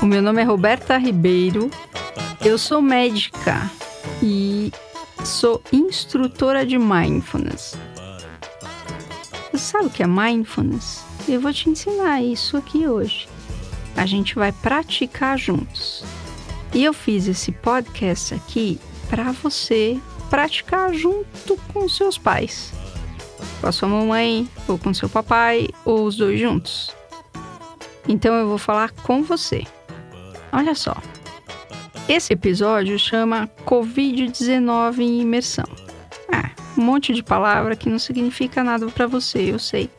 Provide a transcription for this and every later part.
O meu nome é Roberta Ribeiro, eu sou médica e sou instrutora de mindfulness. Você sabe o que é mindfulness? Eu vou te ensinar isso aqui hoje. A gente vai praticar juntos. E eu fiz esse podcast aqui para você praticar junto com seus pais, com a sua mamãe, ou com seu papai, ou os dois juntos. Então eu vou falar com você. Olha só. Esse episódio chama Covid-19 em imersão. Ah, um monte de palavra que não significa nada para você, eu sei.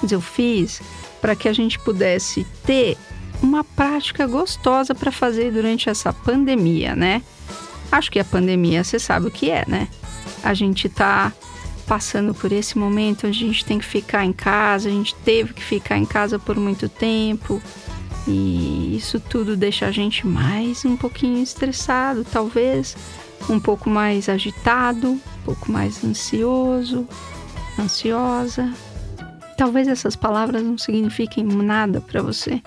Mas eu fiz para que a gente pudesse ter uma prática gostosa para fazer durante essa pandemia, né? Acho que a pandemia, você sabe o que é, né? A gente tá passando por esse momento onde a gente tem que ficar em casa, a gente teve que ficar em casa por muito tempo. E isso tudo deixa a gente mais um pouquinho estressado, talvez um pouco mais agitado, um pouco mais ansioso, ansiosa. Talvez essas palavras não signifiquem nada para você.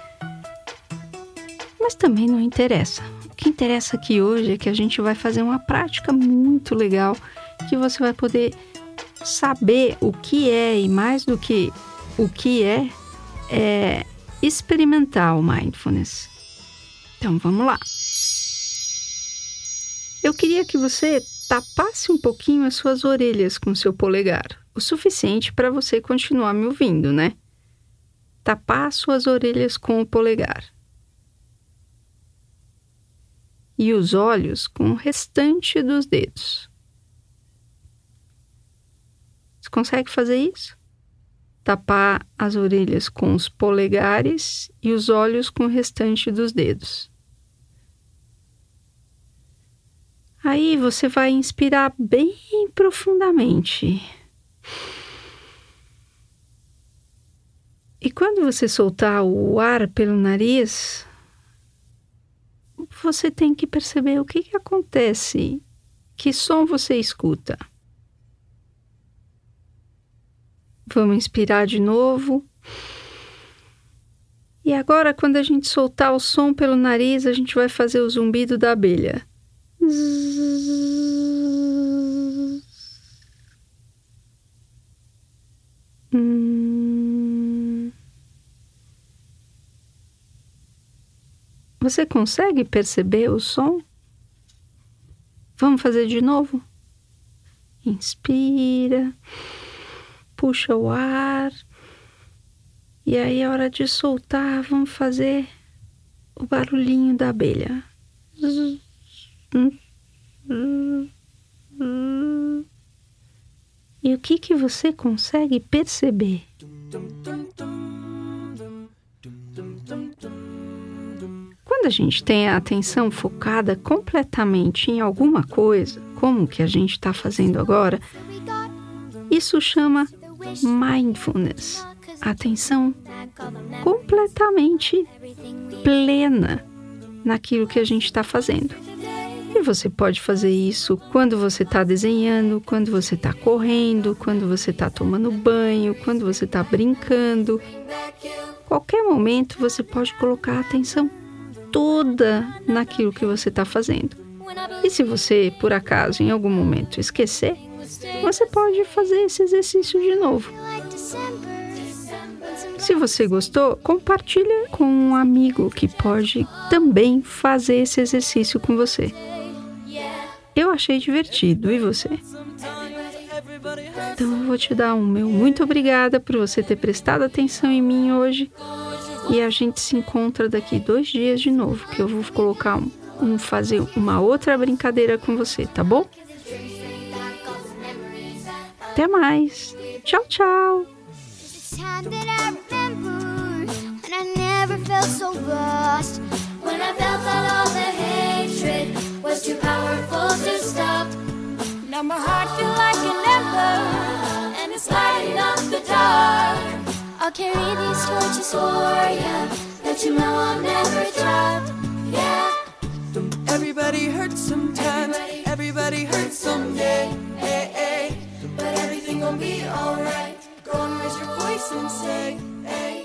Mas também não interessa. O que interessa aqui hoje é que a gente vai fazer uma prática muito legal que você vai poder saber o que é e mais do que o que é, é experimentar o mindfulness. Então vamos lá. Eu queria que você tapasse um pouquinho as suas orelhas com seu polegar, o suficiente para você continuar me ouvindo, né? Tapar suas orelhas com o polegar. E os olhos com o restante dos dedos. Você consegue fazer isso? Tapar as orelhas com os polegares e os olhos com o restante dos dedos. Aí você vai inspirar bem profundamente. E quando você soltar o ar pelo nariz, você tem que perceber o que, que acontece, que som você escuta. Vamos inspirar de novo. E agora, quando a gente soltar o som pelo nariz, a gente vai fazer o zumbido da abelha. Hum. Você consegue perceber o som? Vamos fazer de novo? Inspira puxa o ar. E aí, a hora de soltar, vamos fazer o barulhinho da abelha. E o que que você consegue perceber? Quando a gente tem a atenção focada completamente em alguma coisa, como que a gente está fazendo agora, isso chama mindfulness, atenção completamente plena naquilo que a gente está fazendo. E você pode fazer isso quando você está desenhando, quando você está correndo, quando você está tomando banho, quando você está brincando. Qualquer momento você pode colocar a atenção toda naquilo que você está fazendo. E se você, por acaso, em algum momento esquecer, você pode fazer esse exercício de novo. Se você gostou, compartilha com um amigo que pode também fazer esse exercício com você. Eu achei divertido, e você? Então eu vou te dar um meu muito obrigada por você ter prestado atenção em mim hoje. E a gente se encontra daqui dois dias de novo, que eu vou colocar um, um fazer uma outra brincadeira com você, tá bom? Até mais. Tchau, tchau. Now my heart feels like an ember, and it's lighting up the dark. I'll carry these torches for ya, be alright. Go and raise your voice and say, hey.